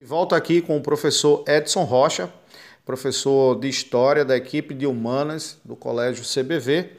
Volto aqui com o professor Edson Rocha, professor de História da equipe de Humanas do Colégio CBV,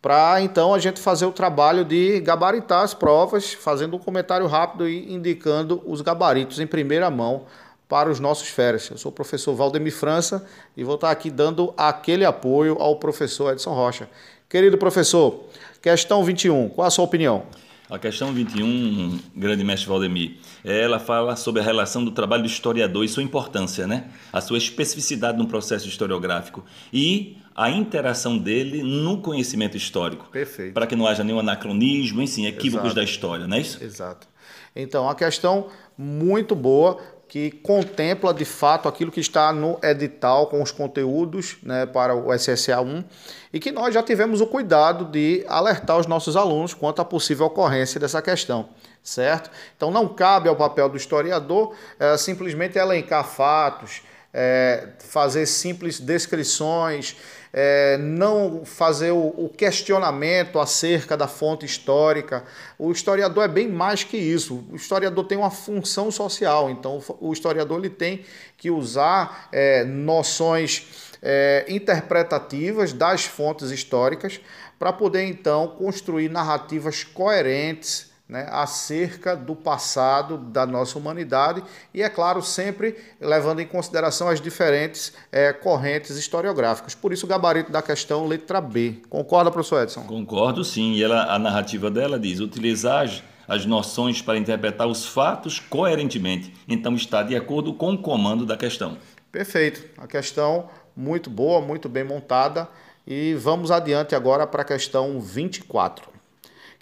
para então a gente fazer o trabalho de gabaritar as provas, fazendo um comentário rápido e indicando os gabaritos em primeira mão para os nossos férias. Eu sou o professor Valdemir França e vou estar aqui dando aquele apoio ao professor Edson Rocha. Querido professor, questão 21, qual a sua opinião? A questão 21, grande mestre Valdemir, ela fala sobre a relação do trabalho do historiador e sua importância, né? A sua especificidade no processo historiográfico e a interação dele no conhecimento histórico. Perfeito. Para que não haja nenhum anacronismo, enfim, equívocos Exato. da história, não é isso? Exato. Então, a questão muito boa que contempla de fato aquilo que está no edital com os conteúdos né, para o SSA 1 e que nós já tivemos o cuidado de alertar os nossos alunos quanto à possível ocorrência dessa questão, certo? Então não cabe ao papel do historiador é, simplesmente elencar fatos, é, fazer simples descrições, é, não fazer o, o, questionamento acerca da fonte histórica. O historiador é bem mais que isso. O historiador tem uma função social, então o historiador ele tem que usar é, noções é, interpretativas das fontes históricas para poder então construir narrativas coerentes né, acerca do passado da nossa humanidade e, é claro, sempre levando em consideração as diferentes é, correntes historiográficas. Por isso, o gabarito da questão, letra B. Concorda, professor Edson? Concordo, sim. E ela, a narrativa dela diz: utilizar as noções para interpretar os fatos coerentemente. Então, está de acordo com o comando da questão. Perfeito. A questão muito boa, muito bem montada. E vamos adiante agora para a questão 24.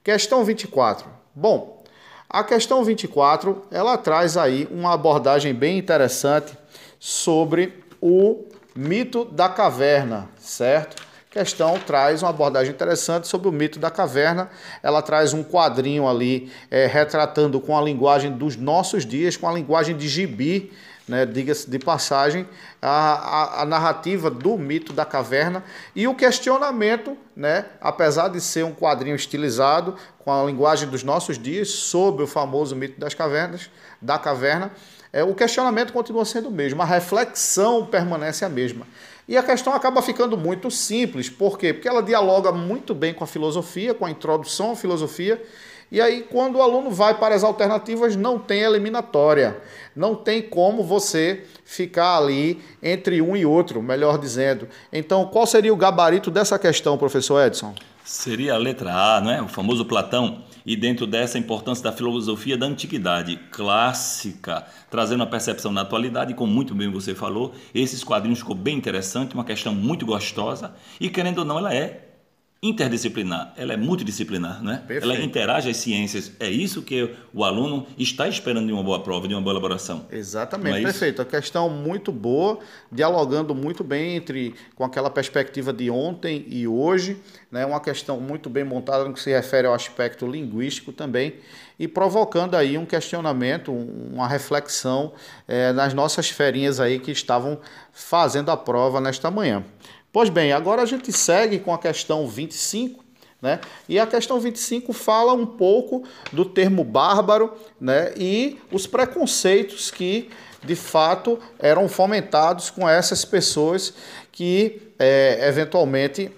Questão 24. Bom, a questão 24, ela traz aí uma abordagem bem interessante sobre o mito da caverna, certo? A questão traz uma abordagem interessante sobre o mito da caverna. Ela traz um quadrinho ali é, retratando com a linguagem dos nossos dias, com a linguagem de gibi, né, diga-se de passagem, a, a, a, narrativa do mito da caverna e o questionamento, né, apesar de ser um quadrinho estilizado com a linguagem dos nossos dias sobre o famoso mito das cavernas, da caverna, é, o questionamento continua sendo o mesmo, a reflexão permanece a mesma. E a questão acaba ficando muito simples, por quê? Porque ela dialoga muito bem com a filosofia, com a introdução à filosofia, e aí, quando o aluno vai para as alternativas, não tem eliminatória. Não tem como você ficar ali entre um e outro, melhor dizendo. Então, qual seria o gabarito dessa questão, professor Edson? Seria a letra A, não é? O famoso Platão. E dentro dessa, a importância da filosofia da antiguidade clássica, trazendo a percepção na atualidade, como muito bem você falou, esses quadrinhos ficou bem interessante, uma questão muito gostosa, e querendo ou não, ela é interdisciplinar, ela é multidisciplinar, né? Ela interage as ciências. É isso que o aluno está esperando de uma boa prova, de uma boa elaboração. Exatamente, é perfeito. A questão muito boa, dialogando muito bem entre com aquela perspectiva de ontem e hoje, né? Uma questão muito bem montada no que se refere ao aspecto linguístico também e provocando aí um questionamento, uma reflexão é, nas nossas ferinhas aí que estavam fazendo a prova nesta manhã. Pois bem, agora a gente segue com a questão 25, né? E a questão 25 fala um pouco do termo bárbaro, né? E os preconceitos que de fato eram fomentados com essas pessoas que é, eventualmente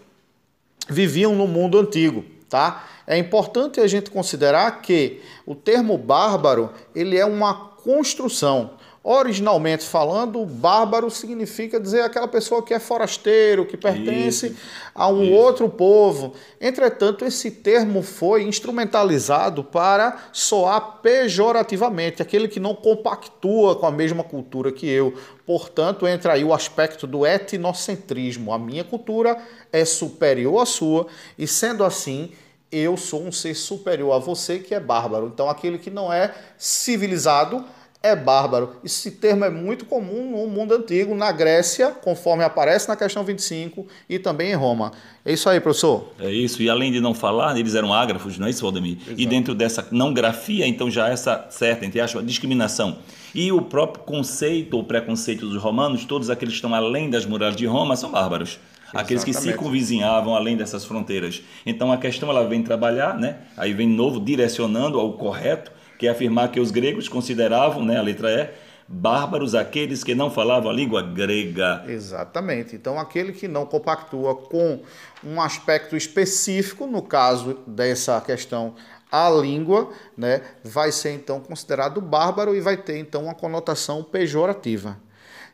viviam no mundo antigo, tá? É importante a gente considerar que o termo bárbaro ele é uma construção Originalmente falando, bárbaro significa dizer aquela pessoa que é forasteiro, que pertence Isso. a um Isso. outro povo. Entretanto, esse termo foi instrumentalizado para soar pejorativamente, aquele que não compactua com a mesma cultura que eu. Portanto, entra aí o aspecto do etnocentrismo. A minha cultura é superior à sua, e sendo assim, eu sou um ser superior a você que é bárbaro. Então, aquele que não é civilizado é bárbaro. Esse termo é muito comum no mundo antigo, na Grécia, conforme aparece na questão 25, e também em Roma. É isso aí, professor? É isso. E além de não falar, eles eram ágrafos, não é isso, Valdemir? Exato. E dentro dessa não grafia, então já essa certa, entre aspas, discriminação. E o próprio conceito ou preconceito dos romanos, todos aqueles que estão além das muralhas de Roma, são bárbaros. Aqueles que circunvizinhavam além dessas fronteiras. Então a questão ela vem trabalhar, né? Aí vem novo direcionando ao correto que afirmar que os gregos consideravam, né, a letra E, bárbaros aqueles que não falavam a língua grega. Exatamente. Então, aquele que não compactua com um aspecto específico, no caso dessa questão a língua, né, vai ser então considerado bárbaro e vai ter então uma conotação pejorativa.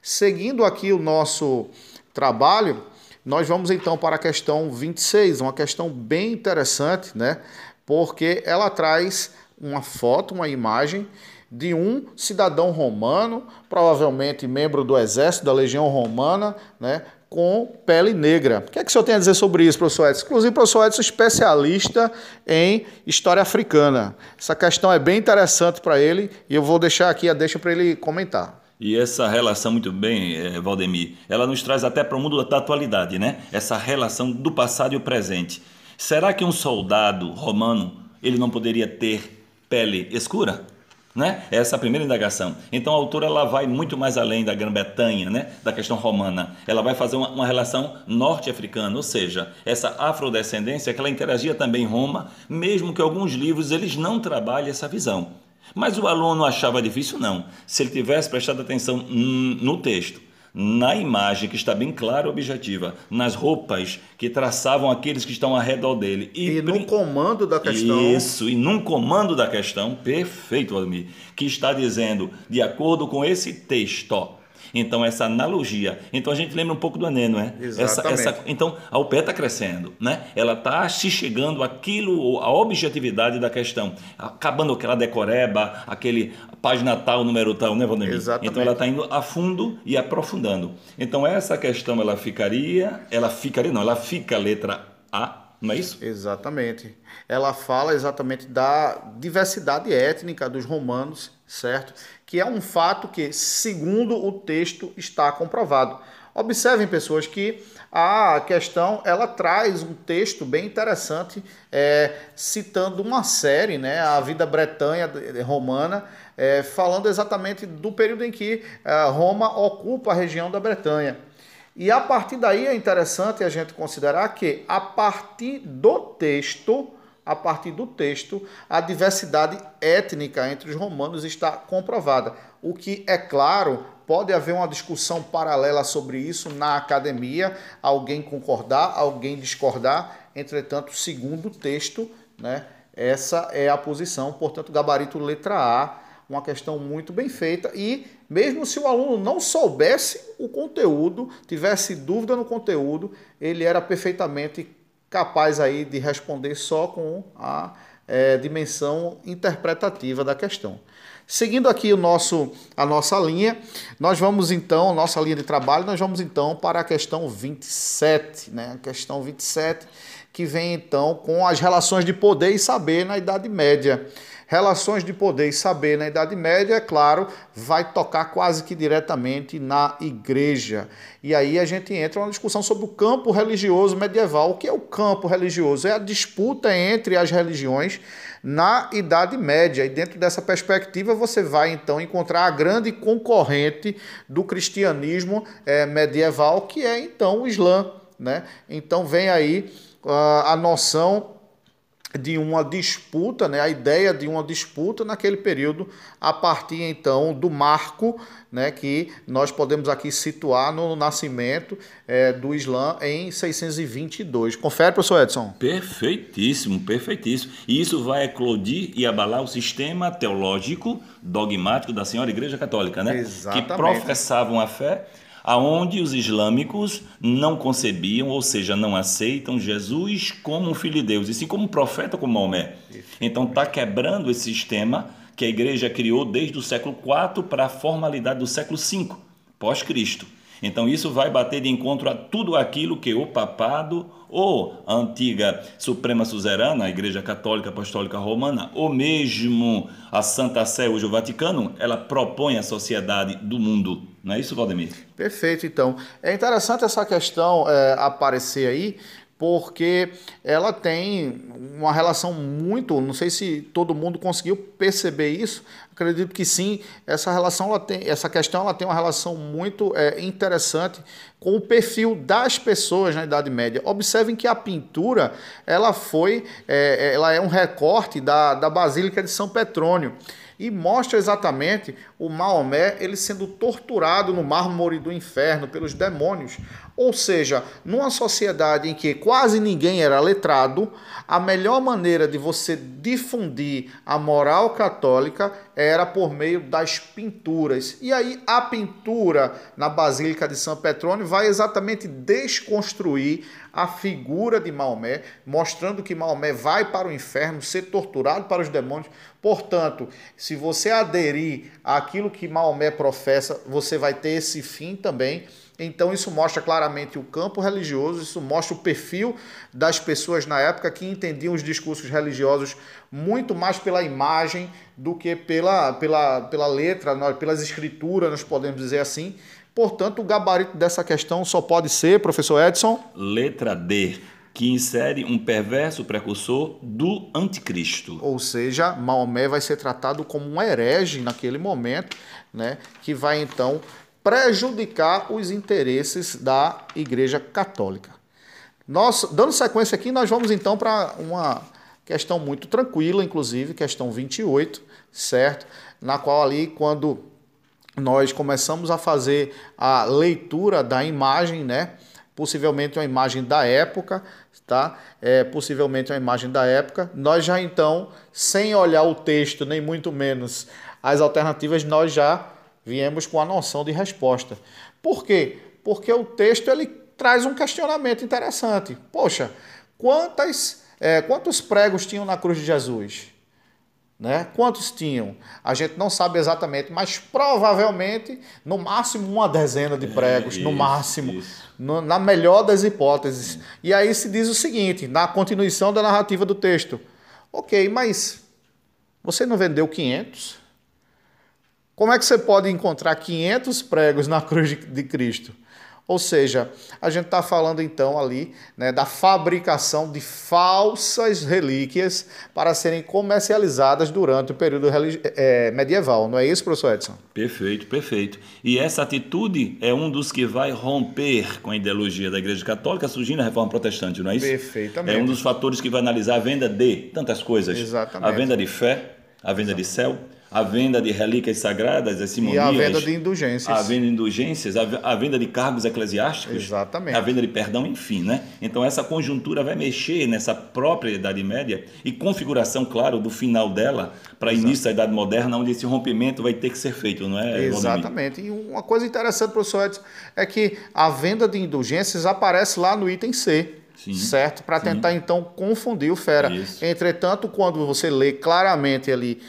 Seguindo aqui o nosso trabalho, nós vamos então para a questão 26, uma questão bem interessante, né? Porque ela traz uma foto, uma imagem de um cidadão romano, provavelmente membro do exército da legião romana, né, com pele negra. O que é que o senhor tem a dizer sobre isso, professor Edson? Inclusive, professor Edson é especialista em história africana. Essa questão é bem interessante para ele e eu vou deixar aqui a deixa para ele comentar. E essa relação, muito bem, eh, Valdemir, ela nos traz até para o mundo da atualidade, né? Essa relação do passado e o presente. Será que um soldado romano ele não poderia ter pele escura? Né? Essa é a primeira indagação. Então a autora ela vai muito mais além da Grã-Bretanha, né? da questão romana. Ela vai fazer uma, uma relação norte-africana, ou seja, essa afrodescendência que ela interagia também em Roma, mesmo que alguns livros eles não trabalhem essa visão. Mas o aluno achava difícil? Não. Se ele tivesse prestado atenção no texto, na imagem que está bem clara e objetiva, nas roupas que traçavam aqueles que estão ao redor dele. E, e no comando da questão. Isso, e num comando da questão, perfeito, Admir, que está dizendo, de acordo com esse texto, então, essa analogia. Então, a gente lembra um pouco do Enem, não é? Exatamente. Essa, essa, então, a UPE está crescendo, né? Ela está se chegando àquilo, a objetividade da questão. Acabando aquela decoreba, aquele página tal, número tal, né, Valdemir? Exatamente. Então, ela está indo a fundo e aprofundando. Então, essa questão, ela ficaria, ela ficaria, não, ela fica letra A, não é isso? Exatamente. Ela fala exatamente da diversidade étnica dos romanos, certo? Que é um fato que, segundo o texto, está comprovado. Observem, pessoas, que a questão ela traz um texto bem interessante, é, citando uma série, né, a vida bretanha romana, é, falando exatamente do período em que é, Roma ocupa a região da Bretanha. E a partir daí é interessante a gente considerar que, a partir do texto, a partir do texto, a diversidade étnica entre os romanos está comprovada. O que, é claro, pode haver uma discussão paralela sobre isso na academia, alguém concordar, alguém discordar. Entretanto, segundo o texto, né, essa é a posição, portanto, gabarito letra A uma questão muito bem feita e mesmo se o aluno não soubesse o conteúdo, tivesse dúvida no conteúdo, ele era perfeitamente capaz aí de responder só com a é, dimensão interpretativa da questão. Seguindo aqui o nosso, a nossa linha, nós vamos então, nossa linha de trabalho, nós vamos então para a questão 27, né? A questão 27, que vem então com as relações de poder e saber na Idade Média. Relações de poder e saber na Idade Média, é claro, vai tocar quase que diretamente na igreja. E aí a gente entra numa discussão sobre o campo religioso medieval. O que é o campo religioso? É a disputa entre as religiões na Idade Média. E dentro dessa perspectiva, você vai então encontrar a grande concorrente do cristianismo é, medieval, que é então o Islã. Né? Então vem aí uh, a noção de uma disputa, né, a ideia de uma disputa naquele período, a partir então do marco né, que nós podemos aqui situar no nascimento é, do Islã em 622. Confere, professor Edson. Perfeitíssimo, perfeitíssimo. E isso vai eclodir e abalar o sistema teológico dogmático da Senhora Igreja Católica, né? Exatamente. Que professavam a fé aonde os islâmicos não concebiam, ou seja, não aceitam Jesus como um filho de Deus, e sim como um profeta como Maomé. Então está quebrando esse sistema que a igreja criou desde o século IV para a formalidade do século V, pós-Cristo. Então isso vai bater de encontro a tudo aquilo que o papado ou a antiga Suprema Suzerana, a Igreja Católica Apostólica Romana, ou mesmo a Santa Sé, hoje o Vaticano, ela propõe à sociedade do mundo. Não é isso, Valdemir? Perfeito, então. É interessante essa questão é, aparecer aí, porque ela tem uma relação muito, não sei se todo mundo conseguiu perceber isso, acredito que sim, essa relação, ela tem, essa questão ela tem uma relação muito é, interessante com o perfil das pessoas na Idade Média. Observem que a pintura, ela foi, é, ela é um recorte da, da Basílica de São Petrônio. e mostra exatamente o Maomé ele sendo torturado no mármore do inferno pelos demônios. Ou seja, numa sociedade em que quase ninguém era letrado, a melhor maneira de você difundir a moral católica era por meio das pinturas. E aí a pintura na Basílica de São Petrônio vai exatamente desconstruir a figura de Maomé, mostrando que Maomé vai para o inferno ser torturado para os demônios. Portanto, se você aderir àquilo que Maomé professa, você vai ter esse fim também. Então, isso mostra claramente o campo religioso, isso mostra o perfil das pessoas na época que entendiam os discursos religiosos muito mais pela imagem do que pela, pela, pela letra, pelas escrituras, nós podemos dizer assim. Portanto, o gabarito dessa questão só pode ser, professor Edson? Letra D, que insere um perverso precursor do anticristo. Ou seja, Maomé vai ser tratado como um herege naquele momento, né, que vai então prejudicar os interesses da Igreja Católica. Nós, dando sequência aqui, nós vamos então para uma questão muito tranquila, inclusive, questão 28, certo? Na qual ali, quando nós começamos a fazer a leitura da imagem, né? Possivelmente uma imagem da época, tá? É, possivelmente uma imagem da época. Nós já então, sem olhar o texto, nem muito menos as alternativas, nós já viemos com a noção de resposta. Por quê? Porque o texto ele traz um questionamento interessante. Poxa, quantas, é, quantos pregos tinham na cruz de Jesus? Né? Quantos tinham? A gente não sabe exatamente, mas provavelmente no máximo uma dezena de pregos, é, isso, no máximo, no, na melhor das hipóteses. E aí se diz o seguinte, na continuação da narrativa do texto: Ok, mas você não vendeu 500? Como é que você pode encontrar 500 pregos na cruz de Cristo? Ou seja, a gente está falando então ali né, da fabricação de falsas relíquias para serem comercializadas durante o período é, medieval. Não é isso, professor Edson? Perfeito, perfeito. E essa atitude é um dos que vai romper com a ideologia da Igreja Católica surgindo a reforma protestante, não é isso? Perfeitamente. É um dos fatores que vai analisar a venda de tantas coisas. Exatamente. A venda de fé, a venda Exatamente. de céu, a venda de relíquias sagradas, as simonias. E a venda de indulgências. A venda de indulgências, a venda de cargos eclesiásticos. Exatamente. A venda de perdão, enfim, né? Então essa conjuntura vai mexer nessa própria Idade Média e configuração, claro, do final dela para início da Idade Moderna, onde esse rompimento vai ter que ser feito, não é? Exatamente. E uma coisa interessante, professor Edson, é que a venda de indulgências aparece lá no item C. Sim, certo? Para tentar então confundir o fera. Isso. Entretanto, quando você lê claramente ali,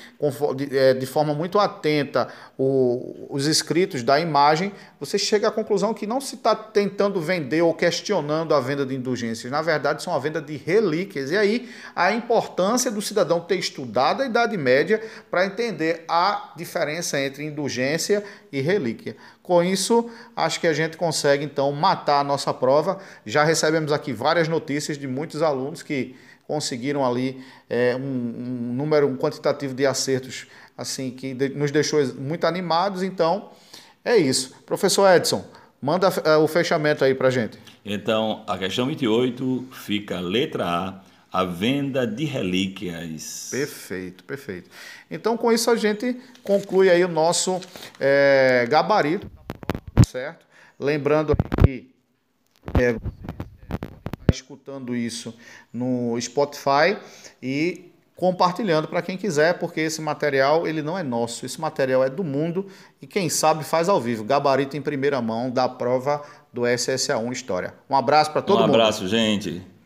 é, de forma muito atenta, os escritos da imagem, você chega à conclusão que não se está tentando vender ou questionando a venda de indulgências. Na verdade, são a venda de relíquias. E aí a importância do cidadão ter estudado a Idade Média para entender a diferença entre indulgência e relíquia. Com isso, acho que a gente consegue então matar a nossa prova. Já recebemos aqui várias notícias de muitos alunos que conseguiram ali é, um, um, número um quantitativo de acertos assim que nos deixou muito animados. Então, é isso. Professor Edson, manda é, o fechamento aí para gente. Então, a questão 28 fica letra A, a venda de relíquias. Perfeito, perfeito. Então, com isso a gente conclui aí o nosso é, gabarito, certo? Lembrando que é, escutando isso no Spotify e compartilhando para quem quiser, porque esse material ele não é nosso, esse material é do mundo e quem sabe faz ao vivo, gabarito em primeira mão da prova do SSA1 História. Um abraço para todo um mundo. Um abraço, gente.